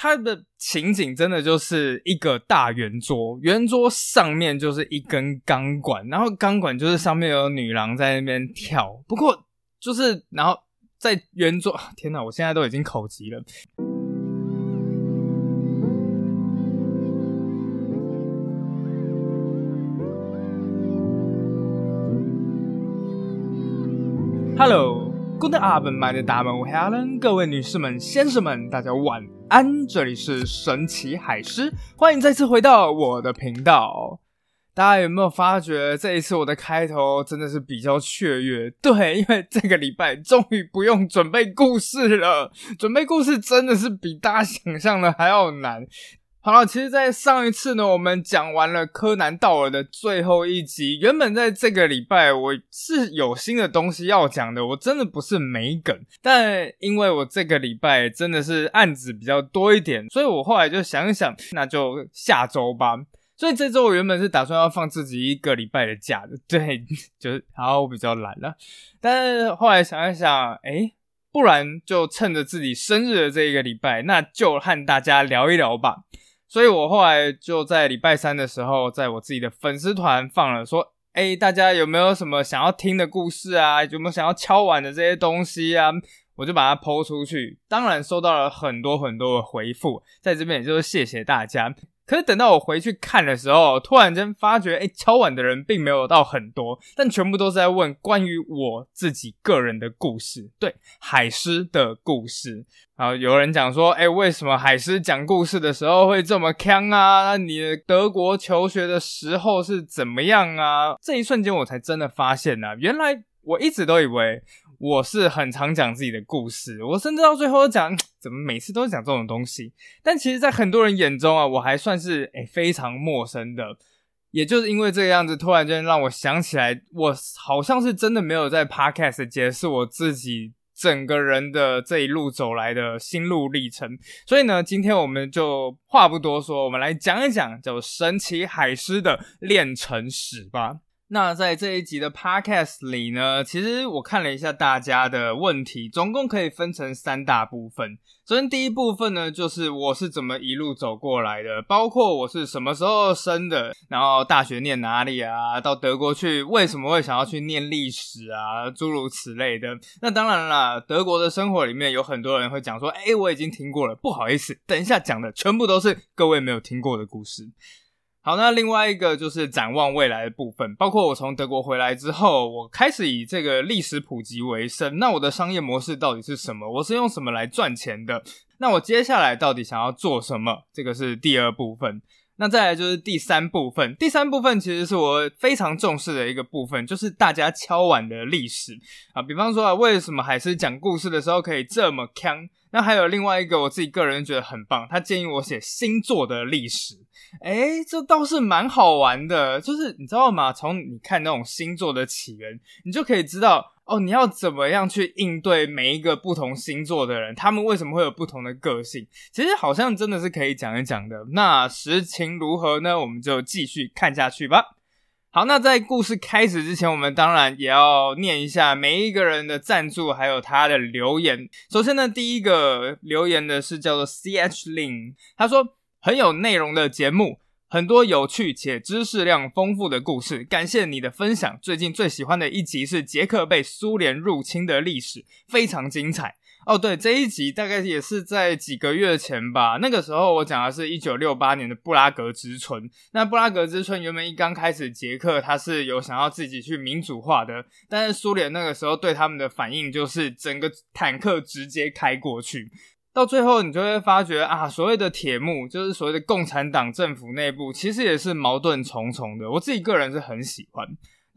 它的情景真的就是一个大圆桌，圆桌上面就是一根钢管，然后钢管就是上面有女郎在那边跳。不过就是然后在圆桌，天哪，我现在都已经口急了。Hello，Good afternoon，大们，我 Helen，各位女士们、先生们，大家晚安。这里是神奇海狮，欢迎再次回到我的频道。大家有没有发觉这一次我的开头真的是比较雀跃？对，因为这个礼拜终于不用准备故事了。准备故事真的是比大家想象的还要难。好了，其实，在上一次呢，我们讲完了柯南道尔的最后一集。原本在这个礼拜，我是有新的东西要讲的，我真的不是没梗。但因为我这个礼拜真的是案子比较多一点，所以我后来就想一想，那就下周吧。所以这周我原本是打算要放自己一个礼拜的假的，对，就是好，我比较懒了。但是后来想一想，哎，不然就趁着自己生日的这一个礼拜，那就和大家聊一聊吧。所以我后来就在礼拜三的时候，在我自己的粉丝团放了说：“哎，大家有没有什么想要听的故事啊？有没有想要敲碗的这些东西啊？”我就把它抛出去，当然收到了很多很多的回复，在这边也就是谢谢大家。可是等到我回去看的时候，突然间发觉，哎，敲碗的人并没有到很多，但全部都是在问关于我自己个人的故事，对海狮的故事。然后有人讲说，哎，为什么海狮讲故事的时候会这么腔啊？那你德国求学的时候是怎么样啊？这一瞬间我才真的发现呢，原来我一直都以为。我是很常讲自己的故事，我甚至到最后讲，怎么每次都讲这种东西？但其实，在很多人眼中啊，我还算是诶非常陌生的。也就是因为这个样子，突然间让我想起来，我好像是真的没有在 podcast 解释我自己整个人的这一路走来的心路历程。所以呢，今天我们就话不多说，我们来讲一讲叫神奇海狮的炼成史吧。那在这一集的 podcast 里呢，其实我看了一下大家的问题，总共可以分成三大部分。首先第一部分呢，就是我是怎么一路走过来的，包括我是什么时候生的，然后大学念哪里啊，到德国去为什么会想要去念历史啊，诸如此类的。那当然啦，德国的生活里面有很多人会讲说，哎，我已经听过了，不好意思，等一下讲的全部都是各位没有听过的故事。好，那另外一个就是展望未来的部分，包括我从德国回来之后，我开始以这个历史普及为生。那我的商业模式到底是什么？我是用什么来赚钱的？那我接下来到底想要做什么？这个是第二部分。那再来就是第三部分。第三部分其实是我非常重视的一个部分，就是大家敲碗的历史啊。比方说啊，为什么海狮讲故事的时候可以这么强？那还有另外一个，我自己个人觉得很棒，他建议我写星座的历史。哎，这倒是蛮好玩的，就是你知道吗？从你看那种星座的起源，你就可以知道哦，你要怎么样去应对每一个不同星座的人，他们为什么会有不同的个性？其实好像真的是可以讲一讲的。那实情如何呢？我们就继续看下去吧。好，那在故事开始之前，我们当然也要念一下每一个人的赞助，还有他的留言。首先呢，第一个留言的是叫做 C H Lin，他说很有内容的节目，很多有趣且知识量丰富的故事，感谢你的分享。最近最喜欢的一集是捷克被苏联入侵的历史，非常精彩。哦，对，这一集大概也是在几个月前吧。那个时候我讲的是一九六八年的布拉格之春。那布拉格之春原本一刚开始，捷克他是有想要自己去民主化的，但是苏联那个时候对他们的反应就是整个坦克直接开过去。到最后你就会发觉啊，所谓的铁幕就是所谓的共产党政府内部，其实也是矛盾重重的。我自己个人是很喜欢。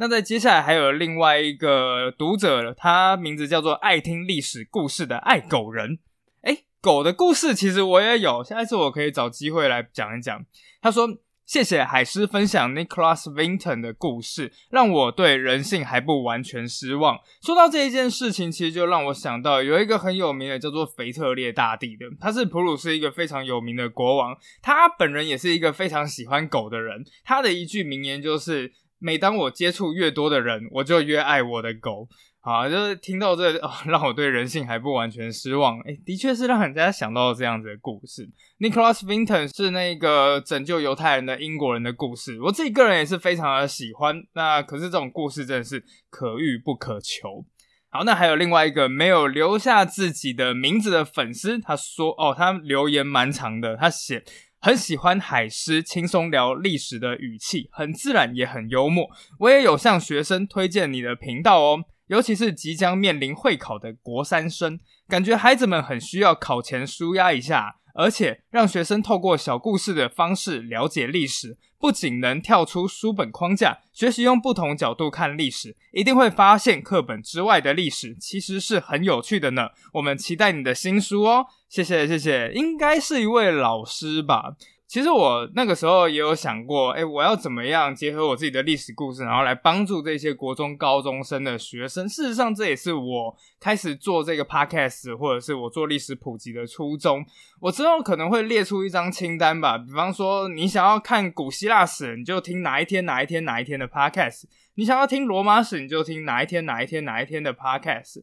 那在接下来还有另外一个读者，他名字叫做爱听历史故事的爱狗人。哎，狗的故事其实我也有，下一次我可以找机会来讲一讲。他说：“谢谢海狮分享 Nicholas Vinton 的故事，让我对人性还不完全失望。”说到这一件事情，其实就让我想到有一个很有名的叫做腓特烈大帝的，他是普鲁士一个非常有名的国王，他本人也是一个非常喜欢狗的人。他的一句名言就是。每当我接触越多的人，我就越爱我的狗。好，就是听到这哦，让我对人性还不完全失望。哎，的确是让人家想到这样子的故事。Nicholas Vinton 是那个拯救犹太人的英国人的故事，我自己个人也是非常的喜欢。那可是这种故事真的是可遇不可求。好，那还有另外一个没有留下自己的名字的粉丝，他说哦，他留言蛮长的，他写。很喜欢海狮轻松聊历史的语气，很自然也很幽默。我也有向学生推荐你的频道哦，尤其是即将面临会考的国三生，感觉孩子们很需要考前舒压一下，而且让学生透过小故事的方式了解历史，不仅能跳出书本框架，学习用不同角度看历史，一定会发现课本之外的历史其实是很有趣的呢。我们期待你的新书哦。谢谢谢谢，应该是一位老师吧。其实我那个时候也有想过，哎，我要怎么样结合我自己的历史故事，然后来帮助这些国中高中生的学生。事实上，这也是我开始做这个 podcast，或者是我做历史普及的初衷。我之后可能会列出一张清单吧，比方说，你想要看古希腊史，你就听哪一天哪一天哪一天的 podcast；你想要听罗马史，你就听哪一天哪一天哪一天的 podcast。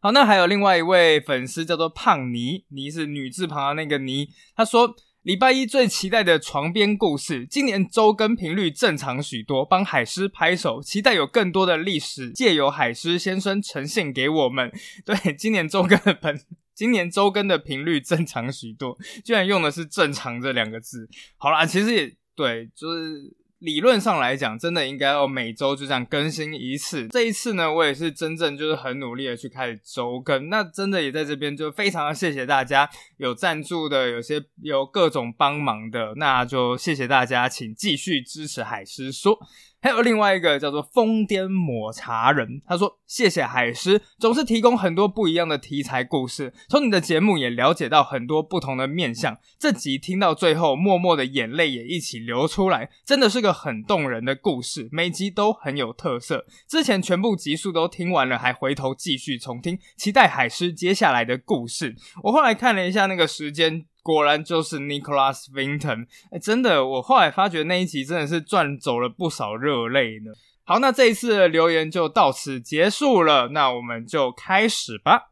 好，那还有另外一位粉丝叫做胖妮，妮是女字旁的那个妮。他说，礼拜一最期待的床边故事，今年周更频率正常许多，帮海狮拍手，期待有更多的历史借由海狮先生呈现给我们。对，今年周更的本，今年周更的频率正常许多，居然用的是“正常”这两个字。好啦，其实也对，就是。理论上来讲，真的应该要每周就这样更新一次。这一次呢，我也是真正就是很努力的去开始周更。那真的也在这边就非常的谢谢大家有赞助的，有些有各种帮忙的，那就谢谢大家，请继续支持海狮说。还有另外一个叫做疯癫抹茶人，他说：“谢谢海狮，总是提供很多不一样的题材故事。从你的节目也了解到很多不同的面相。这集听到最后，默默的眼泪也一起流出来，真的是个很动人的故事。每集都很有特色。之前全部集数都听完了，还回头继续重听，期待海狮接下来的故事。我后来看了一下那个时间。”果然就是 Nicholas Vinton，哎，真的，我后来发觉那一集真的是赚走了不少热泪呢。好，那这一次的留言就到此结束了，那我们就开始吧。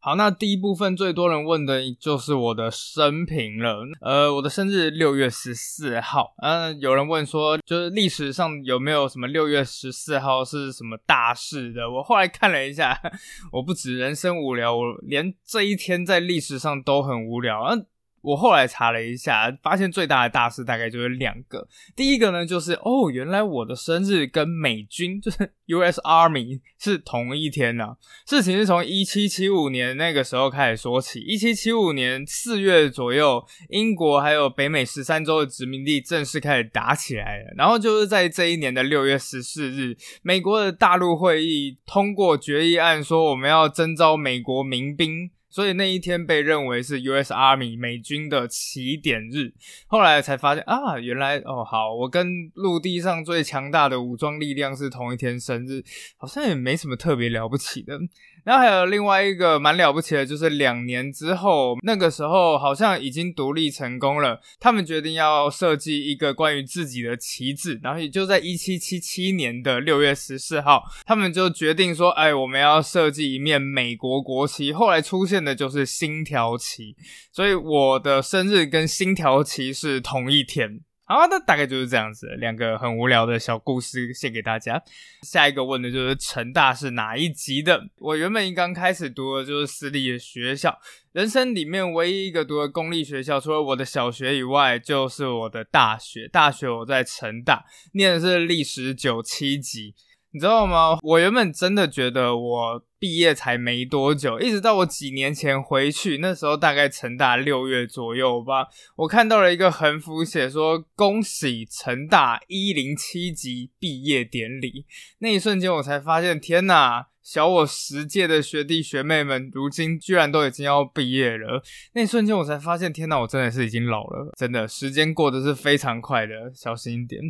好，那第一部分最多人问的就是我的生平了。呃，我的生日六月十四号。嗯，有人问说，就是历史上有没有什么六月十四号是什么大事的？我后来看了一下，我不止人生无聊，我连这一天在历史上都很无聊。嗯。我后来查了一下，发现最大的大事大概就是两个。第一个呢，就是哦，原来我的生日跟美军，就是 U.S. Army 是同一天呢。事情是从一七七五年那个时候开始说起。一七七五年四月左右，英国还有北美十三州的殖民地正式开始打起来了。然后就是在这一年的六月十四日，美国的大陆会议通过决议案，说我们要征召美国民兵。所以那一天被认为是 U.S. Army 美军的起点日，后来才发现啊，原来哦好，我跟陆地上最强大的武装力量是同一天生日，好像也没什么特别了不起的。然后还有另外一个蛮了不起的，就是两年之后，那个时候好像已经独立成功了。他们决定要设计一个关于自己的旗帜，然后也就在一七七七年的六月十四号，他们就决定说：“哎，我们要设计一面美国国旗。”后来出现的就是星条旗，所以我的生日跟星条旗是同一天。好，那大概就是这样子，两个很无聊的小故事献给大家。下一个问的就是成大是哪一级的？我原本一刚开始读的就是私立的学校，人生里面唯一一个读的公立学校，除了我的小学以外，就是我的大学。大学我在成大念的是历史九七级。你知道吗？我原本真的觉得我毕业才没多久，一直到我几年前回去，那时候大概成大六月左右吧，我看到了一个横幅，写说“恭喜成大一零七级毕业典礼”。那一瞬间，我才发现，天哪！小我十届的学弟学妹们，如今居然都已经要毕业了。那一瞬间，我才发现，天哪！我真的是已经老了，真的，时间过得是非常快的，小心一点。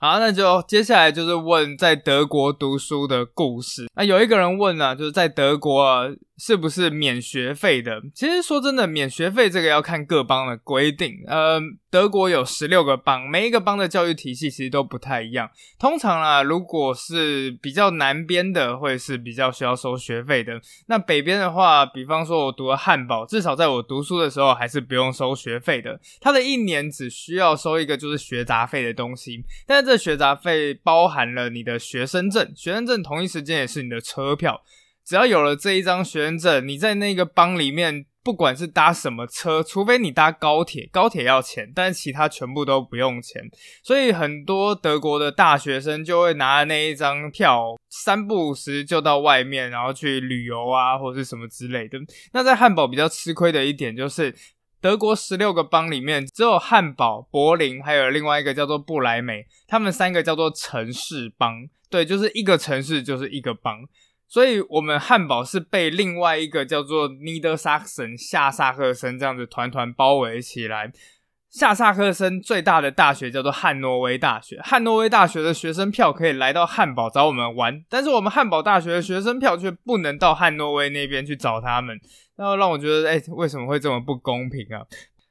好，那就接下来就是问在德国读书的故事。那有一个人问啊，就是在德国是不是免学费的？其实说真的，免学费这个要看各邦的规定。呃，德国有十六个邦，每一个邦的教育体系其实都不太一样。通常啊，如果是比较南边的，会是比较需要收学费的。那北边的话，比方说我读了汉堡，至少在我读书的时候还是不用收学费的。他的一年只需要收一个就是学杂费的东西，但这学杂费包含了你的学生证，学生证同一时间也是你的车票。只要有了这一张学生证，你在那个邦里面，不管是搭什么车，除非你搭高铁，高铁要钱，但其他全部都不用钱。所以很多德国的大学生就会拿那一张票，三不五时就到外面，然后去旅游啊，或者是什么之类的。那在汉堡比较吃亏的一点就是，德国十六个邦里面，只有汉堡、柏林，还有另外一个叫做布莱梅，他们三个叫做城市邦。对，就是一个城市就是一个邦。所以，我们汉堡是被另外一个叫做 Niedersachsen 下萨克森这样子团团包围起来。下萨克森最大的大学叫做汉诺威大学，汉诺威大学的学生票可以来到汉堡找我们玩，但是我们汉堡大学的学生票却不能到汉诺威那边去找他们。然后让我觉得，哎，为什么会这么不公平啊？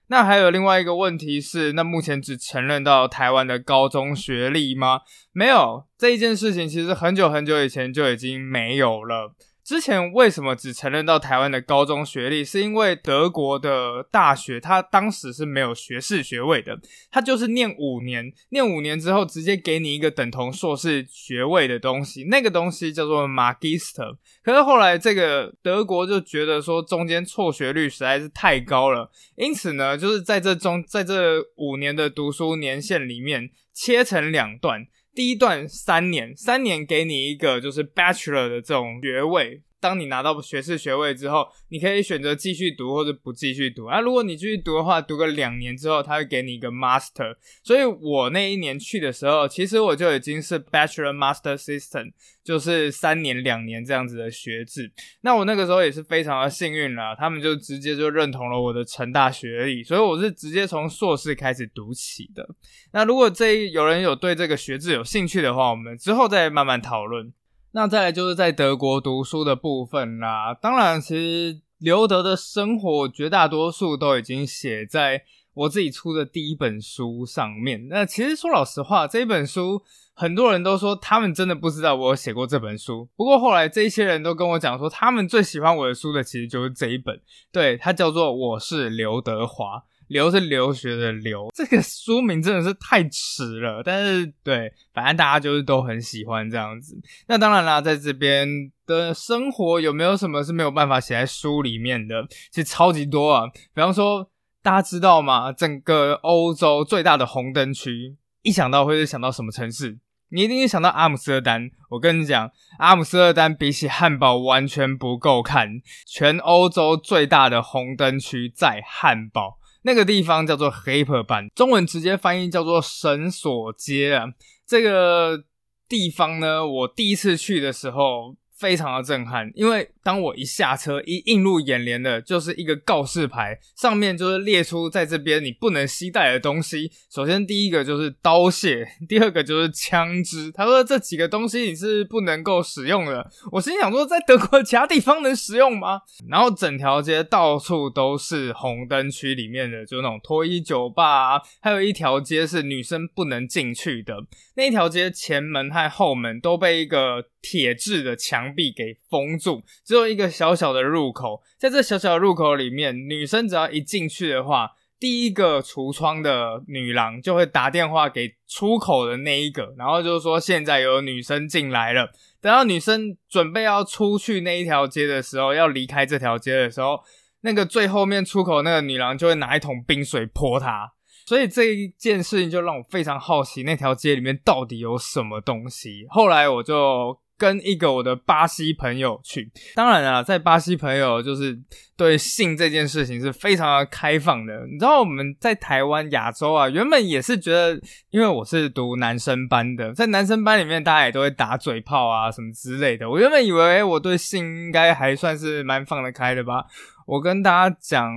那还有另外一个问题是，那目前只承认到台湾的高中学历吗？没有这一件事情，其实很久很久以前就已经没有了。之前为什么只承认到台湾的高中学历？是因为德国的大学，它当时是没有学士学位的，它就是念五年，念五年之后直接给你一个等同硕士学位的东西，那个东西叫做 Magister。可是后来这个德国就觉得说中间辍学率实在是太高了，因此呢，就是在这中在这五年的读书年限里面切成两段。第一段三年，三年给你一个就是 bachelor 的这种学位。当你拿到学士学位之后，你可以选择继续读或者不继续读。啊，如果你继续读的话，读个两年之后，他会给你一个 master。所以我那一年去的时候，其实我就已经是 bachelor master system，就是三年两年这样子的学制。那我那个时候也是非常的幸运了，他们就直接就认同了我的成大学历，所以我是直接从硕士开始读起的。那如果这有人有对这个学制有兴趣的话，我们之后再慢慢讨论。那再来就是在德国读书的部分啦。当然，其实刘德的生活绝大多数都已经写在我自己出的第一本书上面。那其实说老实话，这一本书很多人都说他们真的不知道我写过这本书。不过后来这些人都跟我讲说，他们最喜欢我的书的其实就是这一本。对，它叫做《我是刘德华》。留是留学的留，这个书名真的是太迟了。但是对，反正大家就是都很喜欢这样子。那当然啦，在这边的生活有没有什么是没有办法写在书里面的？其实超级多啊。比方说，大家知道吗？整个欧洲最大的红灯区，一想到会是想到什么城市？你一定会想到阿姆斯特丹。我跟你讲，阿姆斯特丹比起汉堡完全不够看。全欧洲最大的红灯区在汉堡。那个地方叫做黑破版，中文直接翻译叫做绳索街啊。这个地方呢，我第一次去的时候。非常的震撼，因为当我一下车，一映入眼帘的就是一个告示牌，上面就是列出在这边你不能携带的东西。首先第一个就是刀械，第二个就是枪支。他说这几个东西你是不能够使用的。我心想说，在德国其他地方能使用吗？然后整条街到处都是红灯区里面的，就那种脱衣酒吧，还有一条街是女生不能进去的。那一条街前门和后门都被一个铁质的墙墙壁给封住，只有一个小小的入口。在这小小的入口里面，女生只要一进去的话，第一个橱窗的女郎就会打电话给出口的那一个，然后就是说现在有女生进来了。等到女生准备要出去那一条街的时候，要离开这条街的时候，那个最后面出口那个女郎就会拿一桶冰水泼她。所以这一件事情就让我非常好奇，那条街里面到底有什么东西。后来我就跟一个我的巴西朋友去，当然啊，在巴西朋友就是对性这件事情是非常的开放的。你知道我们在台湾亚洲啊，原本也是觉得，因为我是读男生班的，在男生班里面大家也都会打嘴炮啊什么之类的。我原本以为我对性应该还算是蛮放得开的吧。我跟大家讲。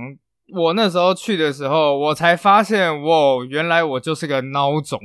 我那时候去的时候，我才发现，哇，原来我就是个孬种。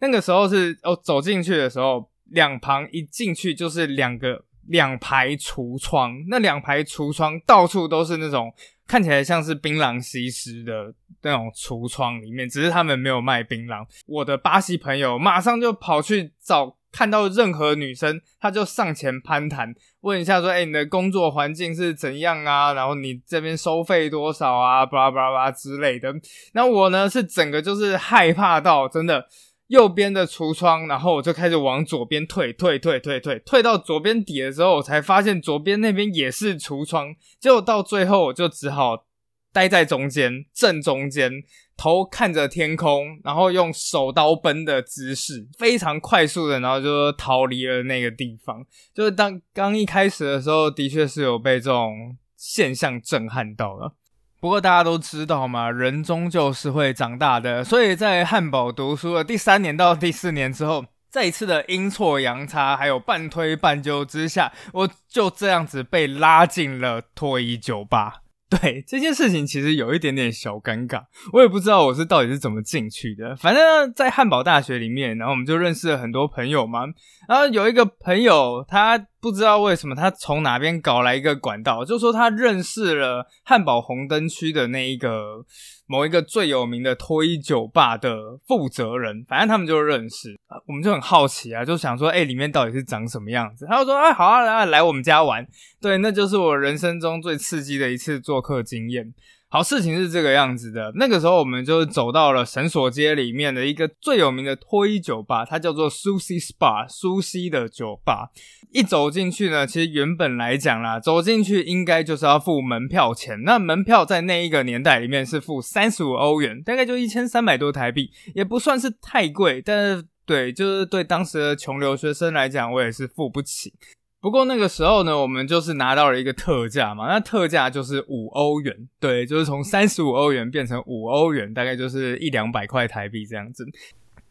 那个时候是哦，走进去的时候，两旁一进去就是两个两排橱窗，那两排橱窗到处都是那种看起来像是槟榔西施的那种橱窗里面，只是他们没有卖槟榔。我的巴西朋友马上就跑去找。看到任何女生，他就上前攀谈，问一下说：“哎，你的工作环境是怎样啊？然后你这边收费多少啊？巴拉巴拉巴拉之类的。”那我呢是整个就是害怕到真的，右边的橱窗，然后我就开始往左边退，退，退，退，退，退到左边底的时候，我才发现左边那边也是橱窗，结果到最后我就只好待在中间，正中间。头看着天空，然后用手刀奔的姿势，非常快速的，然后就逃离了那个地方。就是当刚一开始的时候，的确是有被这种现象震撼到了。不过大家都知道嘛，人终究是会长大的。所以在汉堡读书的第三年到第四年之后，再一次的阴错阳差，还有半推半就之下，我就这样子被拉进了脱衣酒吧。对这件事情，其实有一点点小尴尬，我也不知道我是到底是怎么进去的。反正，在汉堡大学里面，然后我们就认识了很多朋友嘛。然后有一个朋友，他。不知道为什么他从哪边搞来一个管道，就说他认识了汉堡红灯区的那一个某一个最有名的脱衣酒吧的负责人，反正他们就认识，我们就很好奇啊，就想说，哎，里面到底是长什么样子？他就说，哎，好啊，来来我们家玩，对，那就是我人生中最刺激的一次做客经验。好，事情是这个样子的。那个时候，我们就走到了绳索街里面的一个最有名的脱衣酒吧，它叫做 Susie Spa，苏西的酒吧。一走进去呢，其实原本来讲啦，走进去应该就是要付门票钱。那门票在那一个年代里面是付三十五欧元，大概就一千三百多台币，也不算是太贵。但是，对，就是对当时的穷留学生来讲，我也是付不起。不过那个时候呢，我们就是拿到了一个特价嘛，那特价就是五欧元，对，就是从三十五欧元变成五欧元，大概就是一两百块台币这样子。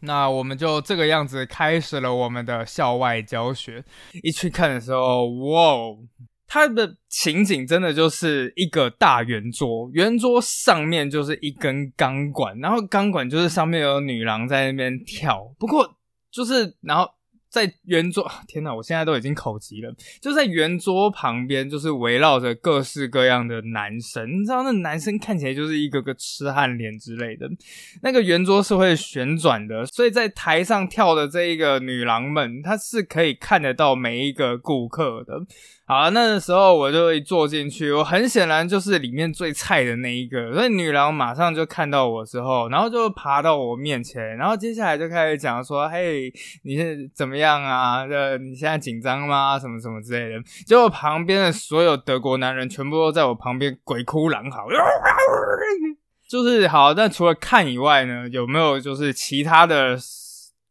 那我们就这个样子开始了我们的校外教学。一去看的时候，哇，它的情景真的就是一个大圆桌，圆桌上面就是一根钢管，然后钢管就是上面有女郎在那边跳。不过就是然后。在圆桌，天哪！我现在都已经口急了。就在圆桌旁边，就是围绕着各式各样的男生。你知道，那男生看起来就是一个个痴汉脸之类的。那个圆桌是会旋转的，所以在台上跳的这一个女郎们，她是可以看得到每一个顾客的。好，那时候我就一坐进去，我很显然就是里面最菜的那一个，所以女郎马上就看到我之后，然后就爬到我面前，然后接下来就开始讲说：“嘿，你是怎么样啊？呃，你现在紧张吗？什么什么之类的。”结果旁边的所有德国男人全部都在我旁边鬼哭狼嚎，就是好。但除了看以外呢，有没有就是其他的，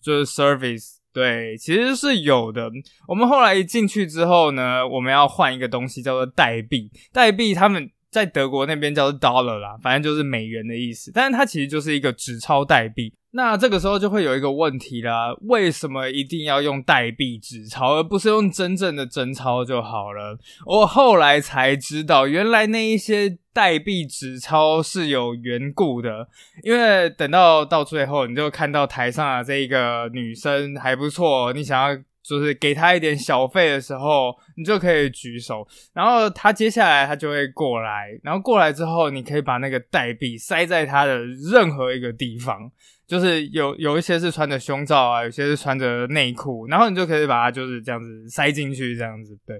就是 service？对，其实是有的。我们后来一进去之后呢，我们要换一个东西，叫做代币。代币他们在德国那边叫做 dollar 啦，反正就是美元的意思。但是它其实就是一个纸钞代币。那这个时候就会有一个问题啦，为什么一定要用代币纸钞，而不是用真正的真钞就好了？我后来才知道，原来那一些。代币纸钞是有缘故的，因为等到到最后，你就看到台上的这一个女生还不错，你想要就是给他一点小费的时候，你就可以举手，然后他接下来他就会过来，然后过来之后，你可以把那个代币塞在他的任何一个地方，就是有有一些是穿着胸罩啊，有些是穿着内裤，然后你就可以把它就是这样子塞进去，这样子，对，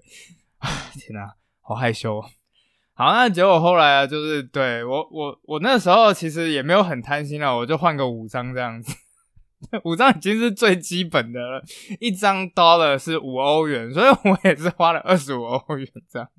天哪，好害羞。好，那结果后来啊，就是对我我我那时候其实也没有很贪心了，我就换个五张这样子，五张已经是最基本的了，一张 dollar 是五欧元，所以我也是花了二十五欧元这样。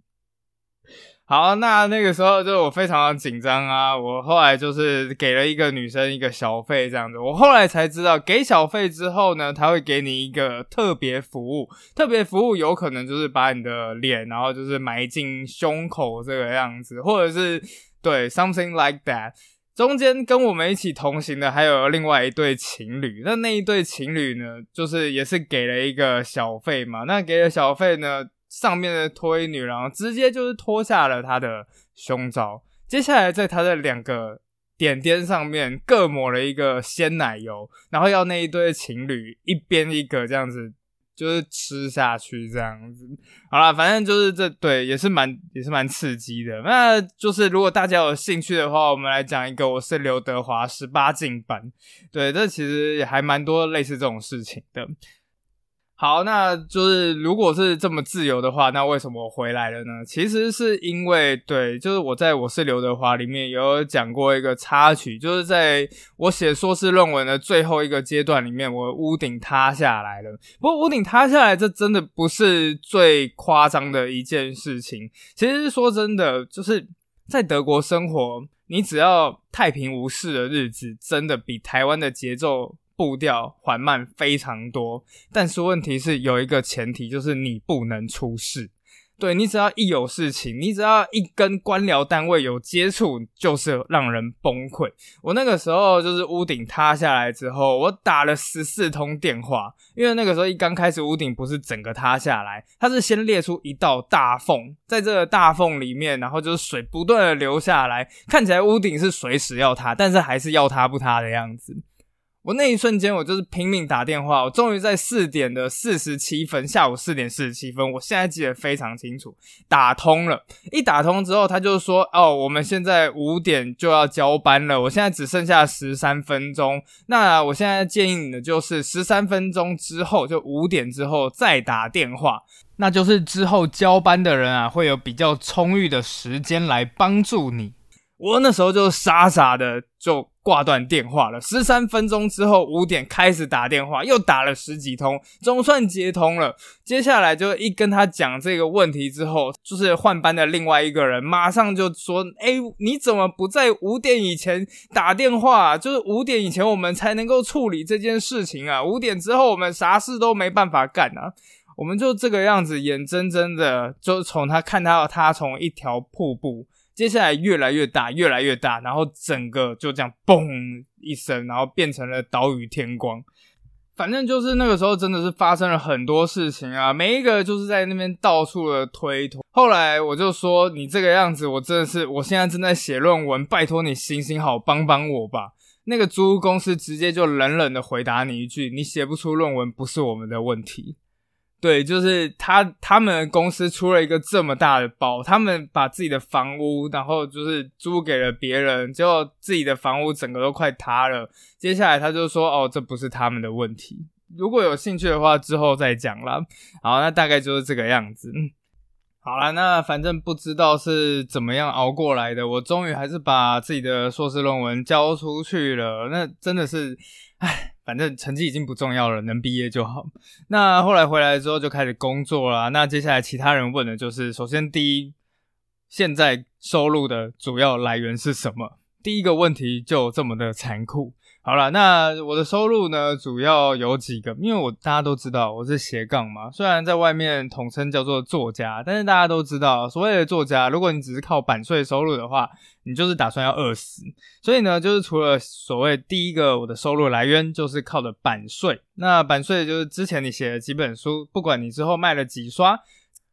好，那那个时候就我非常的紧张啊，我后来就是给了一个女生一个小费这样子，我后来才知道，给小费之后呢，他会给你一个特别服务，特别服务有可能就是把你的脸，然后就是埋进胸口这个样子，或者是对 something like that。中间跟我们一起同行的还有另外一对情侣，那那一对情侣呢，就是也是给了一个小费嘛，那给了小费呢。上面的脱衣女郎直接就是脱下了她的胸罩，接下来在她的两个点点上面各抹了一个鲜奶油，然后要那一对情侣一边一个这样子就是吃下去这样子。好了，反正就是这对也是蛮也是蛮刺激的。那就是如果大家有兴趣的话，我们来讲一个我是刘德华十八禁版。对，这其实也还蛮多类似这种事情的。好，那就是如果是这么自由的话，那为什么我回来了呢？其实是因为，对，就是我在我是刘德华里面有讲过一个插曲，就是在我写硕士论文的最后一个阶段里面，我屋顶塌下来了。不过屋顶塌下来，这真的不是最夸张的一件事情。其实说真的，就是在德国生活，你只要太平无事的日子，真的比台湾的节奏。步调缓慢非常多，但是问题是有一个前提，就是你不能出事。对你只要一有事情，你只要一跟官僚单位有接触，就是让人崩溃。我那个时候就是屋顶塌下来之后，我打了十四通电话，因为那个时候一刚开始屋顶不是整个塌下来，它是先裂出一道大缝，在这个大缝里面，然后就是水不断的流下来，看起来屋顶是随时要塌，但是还是要塌不塌的样子。我那一瞬间，我就是拼命打电话，我终于在四点的四十七分，下午四点四十七分，我现在记得非常清楚，打通了。一打通之后，他就说：“哦，我们现在五点就要交班了，我现在只剩下十三分钟。那我现在建议你的就是十三分钟之后，就五点之后再打电话，那就是之后交班的人啊，会有比较充裕的时间来帮助你。”我那时候就傻傻的就挂断电话了。十三分钟之后，五点开始打电话，又打了十几通，总算接通了。接下来就一跟他讲这个问题之后，就是换班的另外一个人马上就说：“哎，你怎么不在五点以前打电话？就是五点以前我们才能够处理这件事情啊！五点之后我们啥事都没办法干啊！我们就这个样子，眼睁睁的就从他看到他从一条瀑布。”接下来越来越大，越来越大，然后整个就这样嘣一声，然后变成了岛屿天光。反正就是那个时候，真的是发生了很多事情啊！每一个就是在那边到处的推脱。后来我就说：“你这个样子，我真的是，我现在正在写论文，拜托你行行好，帮帮我吧。”那个租屋公司直接就冷冷的回答你一句：“你写不出论文，不是我们的问题。”对，就是他，他们公司出了一个这么大的包，他们把自己的房屋，然后就是租给了别人，结果自己的房屋整个都快塌了。接下来他就说：“哦，这不是他们的问题。如果有兴趣的话，之后再讲了。”好，那大概就是这个样子。好了，那反正不知道是怎么样熬过来的，我终于还是把自己的硕士论文交出去了。那真的是，唉。反正成绩已经不重要了，能毕业就好。那后来回来之后就开始工作了。那接下来其他人问的就是：首先第一，现在收入的主要来源是什么？第一个问题就这么的残酷。好了，那我的收入呢，主要有几个，因为我大家都知道我是斜杠嘛，虽然在外面统称叫做作家，但是大家都知道，所谓的作家，如果你只是靠版税收入的话，你就是打算要饿死。所以呢，就是除了所谓第一个我的收入来源就是靠的版税，那版税就是之前你写的几本书，不管你之后卖了几刷，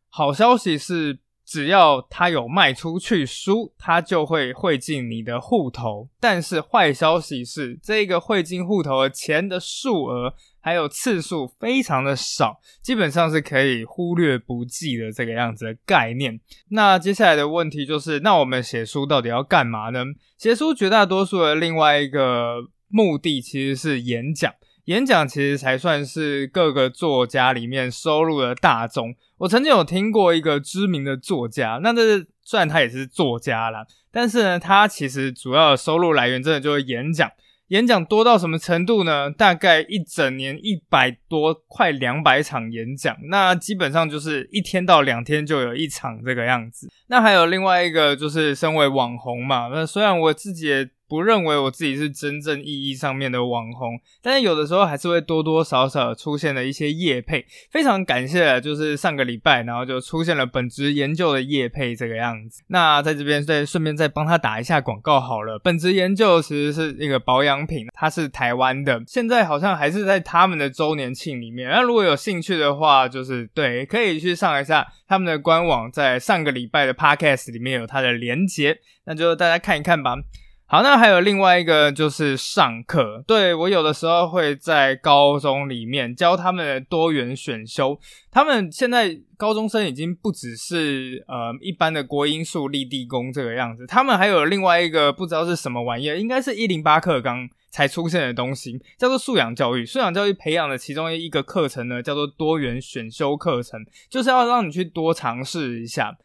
好消息是。只要他有卖出去书，他就会汇进你的户头。但是坏消息是，这个汇进户头的钱的数额还有次数非常的少，基本上是可以忽略不计的这个样子的概念。那接下来的问题就是，那我们写书到底要干嘛呢？写书绝大多数的另外一个目的其实是演讲。演讲其实才算是各个作家里面收入的大宗。我曾经有听过一个知名的作家，那这虽然他也是作家啦，但是呢，他其实主要的收入来源真的就是演讲。演讲多到什么程度呢？大概一整年一百多，快两百场演讲，那基本上就是一天到两天就有一场这个样子。那还有另外一个就是身为网红嘛，那虽然我自己。不认为我自己是真正意义上面的网红，但是有的时候还是会多多少少出现了一些业配。非常感谢，就是上个礼拜，然后就出现了本职研究的业配这个样子。那在这边再顺便再帮他打一下广告好了。本职研究其实是一个保养品，它是台湾的，现在好像还是在他们的周年庆里面。那如果有兴趣的话，就是对，可以去上一下他们的官网，在上个礼拜的 podcast 里面有它的连接，那就大家看一看吧。好，那还有另外一个就是上课，对我有的时候会在高中里面教他们多元选修。他们现在高中生已经不只是呃一般的国英数立地功这个样子，他们还有另外一个不知道是什么玩意儿，应该是一零八课纲才出现的东西，叫做素养教育。素养教育培养的其中一个课程呢，叫做多元选修课程，就是要让你去多尝试一下。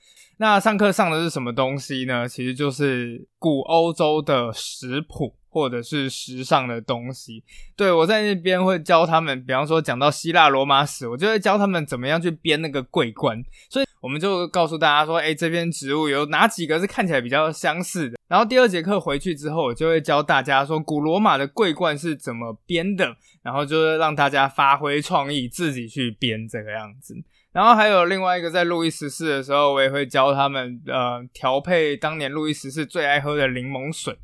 那上课上的是什么东西呢？其实就是古欧洲的食谱或者是时尚的东西。对我在那边会教他们，比方说讲到希腊罗马史，我就会教他们怎么样去编那个桂冠。所以我们就告诉大家说，哎，这边植物有哪几个是看起来比较相似的。然后第二节课回去之后，我就会教大家说，古罗马的桂冠是怎么编的，然后就是让大家发挥创意，自己去编这个样子。然后还有另外一个，在路易十四的时候，我也会教他们呃调配当年路易十四最爱喝的柠檬水。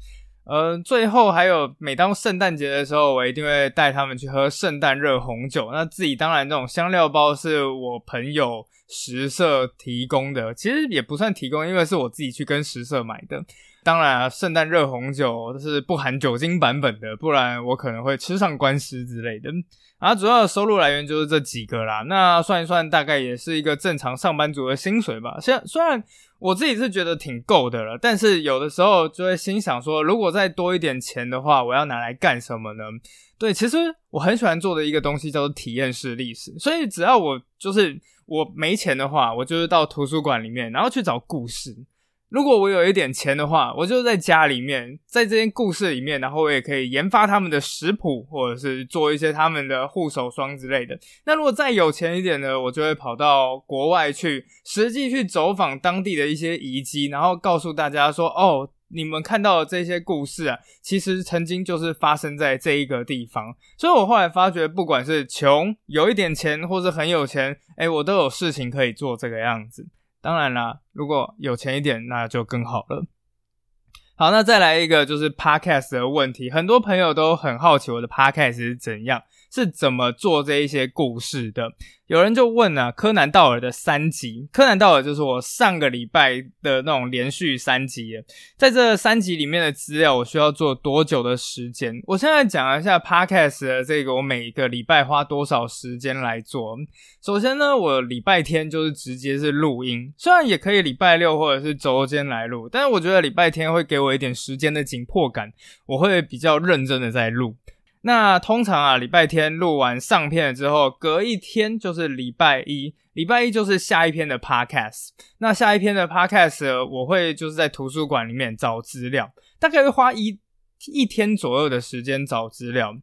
呃，最后还有每当圣诞节的时候，我一定会带他们去喝圣诞热红酒。那自己当然这种香料包是我朋友食社提供的，其实也不算提供，因为是我自己去跟食社买的。当然啊，圣诞热红酒是不含酒精版本的，不然我可能会吃上官司之类的。啊，主要的收入来源就是这几个啦。那算一算，大概也是一个正常上班族的薪水吧。虽虽然我自己是觉得挺够的了，但是有的时候就会心想说，如果再多一点钱的话，我要拿来干什么呢？对，其实我很喜欢做的一个东西叫做体验式历史。所以只要我就是我没钱的话，我就是到图书馆里面，然后去找故事。如果我有一点钱的话，我就在家里面，在这些故事里面，然后我也可以研发他们的食谱，或者是做一些他们的护手霜之类的。那如果再有钱一点呢，我就会跑到国外去，实际去走访当地的一些遗迹，然后告诉大家说：“哦，你们看到的这些故事啊，其实曾经就是发生在这一个地方。”所以，我后来发觉，不管是穷、有一点钱，或是很有钱，哎，我都有事情可以做这个样子。当然啦，如果有钱一点，那就更好了。好，那再来一个就是 podcast 的问题，很多朋友都很好奇我的 podcast 是怎样。是怎么做这一些故事的？有人就问呢，柯南道尔的三集，柯南道尔就是我上个礼拜的那种连续三集，在这三集里面的资料，我需要做多久的时间？我现在讲一下 podcast 的这个，我每个礼拜花多少时间来做。首先呢，我礼拜天就是直接是录音，虽然也可以礼拜六或者是周间来录，但是我觉得礼拜天会给我一点时间的紧迫感，我会比较认真的在录。那通常啊，礼拜天录完上片了之后，隔一天就是礼拜一，礼拜一就是下一篇的 podcast。那下一篇的 podcast，我会就是在图书馆里面找资料，大概会花一一天左右的时间找资料。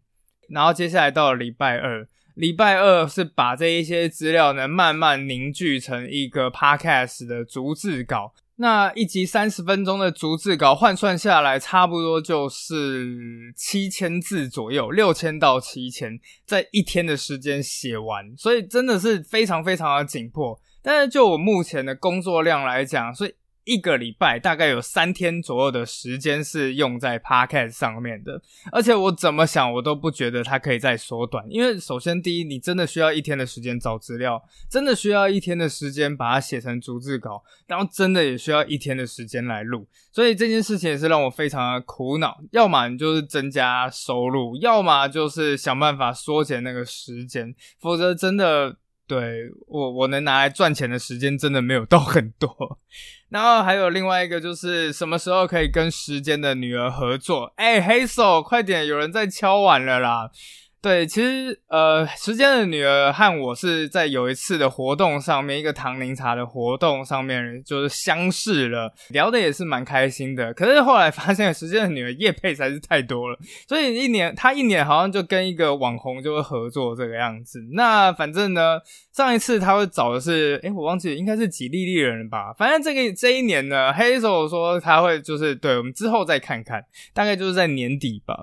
然后接下来到了礼拜二，礼拜二是把这一些资料呢慢慢凝聚成一个 podcast 的逐字稿。那一集三十分钟的逐字稿换算下来，差不多就是七千字左右，六千到七千，在一天的时间写完，所以真的是非常非常的紧迫。但是就我目前的工作量来讲，所以。一个礼拜大概有三天左右的时间是用在 podcast 上面的，而且我怎么想我都不觉得它可以再缩短，因为首先第一，你真的需要一天的时间找资料，真的需要一天的时间把它写成逐字稿，然后真的也需要一天的时间来录，所以这件事情也是让我非常的苦恼。要么你就是增加收入，要么就是想办法缩减那个时间，否则真的。对我，我能拿来赚钱的时间真的没有到很多。然后还有另外一个，就是什么时候可以跟时间的女儿合作？哎，黑手，快点，有人在敲碗了啦！对，其实呃，时间的女儿和我是在有一次的活动上面，一个唐宁茶的活动上面，就是相识了，聊的也是蛮开心的。可是后来发现，时间的女儿叶配才是太多了，所以一年她一年好像就跟一个网红就会合作这个样子。那反正呢，上一次他会找的是，哎，我忘记了，应该是几利利人吧。反正这个这一年呢，黑手说他会就是对我们之后再看看，大概就是在年底吧。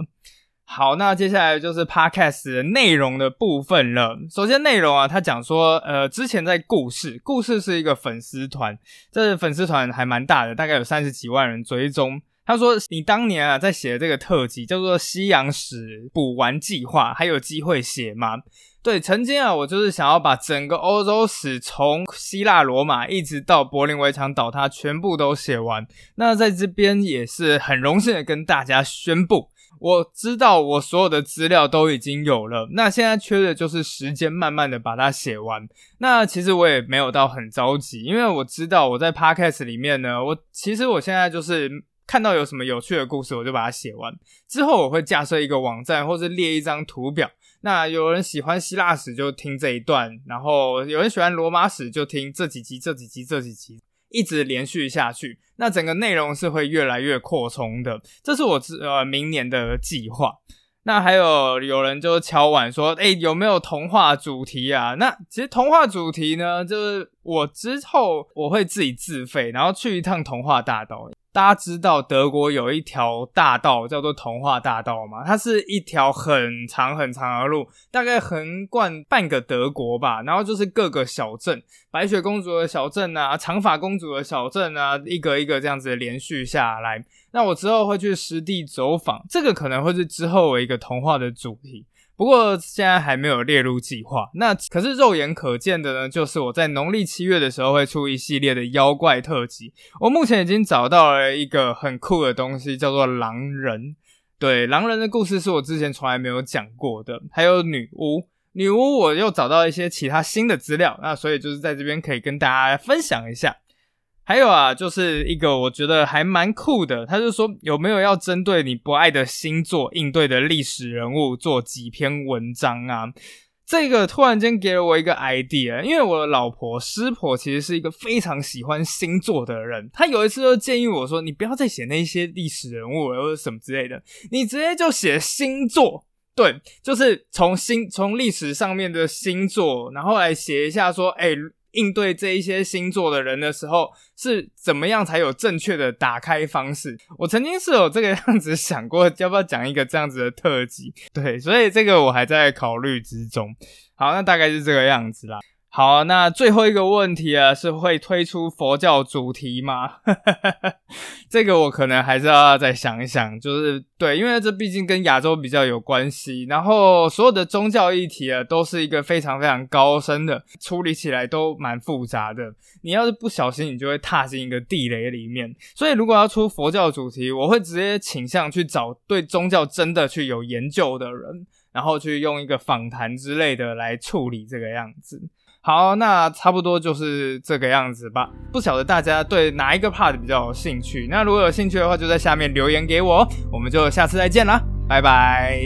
好，那接下来就是 podcast 内容的部分了。首先内容啊，他讲说，呃，之前在故事，故事是一个粉丝团，这粉丝团还蛮大的，大概有三十几万人追踪。他说，你当年啊在写这个特辑叫做《西洋史补完计划》，还有机会写吗？对，曾经啊，我就是想要把整个欧洲史，从希腊罗马一直到柏林围墙倒塌，全部都写完。那在这边也是很荣幸的跟大家宣布。我知道我所有的资料都已经有了，那现在缺的就是时间，慢慢的把它写完。那其实我也没有到很着急，因为我知道我在 podcast 里面呢，我其实我现在就是看到有什么有趣的故事，我就把它写完。之后我会架设一个网站，或者列一张图表。那有人喜欢希腊史就听这一段，然后有人喜欢罗马史就听这几集、这几集、这几集。一直连续下去，那整个内容是会越来越扩充的，这是我呃明年的计划。那还有有人就敲碗说，哎，有没有童话主题啊？那其实童话主题呢，就是我之后我会自己自费，然后去一趟童话大道。大家知道德国有一条大道叫做童话大道吗？它是一条很长很长的路，大概横贯半个德国吧。然后就是各个小镇，白雪公主的小镇啊，长发公主的小镇啊，一个一个这样子连续下来。那我之后会去实地走访，这个可能会是之后我一个童话的主题。不过现在还没有列入计划。那可是肉眼可见的呢，就是我在农历七月的时候会出一系列的妖怪特辑。我目前已经找到了一个很酷的东西，叫做狼人。对，狼人的故事是我之前从来没有讲过的。还有女巫，女巫我又找到一些其他新的资料，那所以就是在这边可以跟大家分享一下。还有啊，就是一个我觉得还蛮酷的，他就说有没有要针对你不爱的星座应对的历史人物做几篇文章啊？这个突然间给了我一个 idea，因为我的老婆师婆其实是一个非常喜欢星座的人，她有一次就建议我说：“你不要再写那些历史人物或者什么之类的，你直接就写星座，对，就是从星从历史上面的星座，然后来写一下说，哎。”应对这一些星座的人的时候，是怎么样才有正确的打开方式？我曾经是有这个样子想过，要不要讲一个这样子的特辑？对，所以这个我还在考虑之中。好，那大概是这个样子啦。好，那最后一个问题啊，是会推出佛教主题吗？这个我可能还是要再想一想。就是对，因为这毕竟跟亚洲比较有关系，然后所有的宗教议题啊，都是一个非常非常高深的，处理起来都蛮复杂的。你要是不小心，你就会踏进一个地雷里面。所以如果要出佛教主题，我会直接倾向去找对宗教真的去有研究的人，然后去用一个访谈之类的来处理这个样子。好，那差不多就是这个样子吧。不晓得大家对哪一个 part 比较有兴趣？那如果有兴趣的话，就在下面留言给我。我们就下次再见啦，拜拜。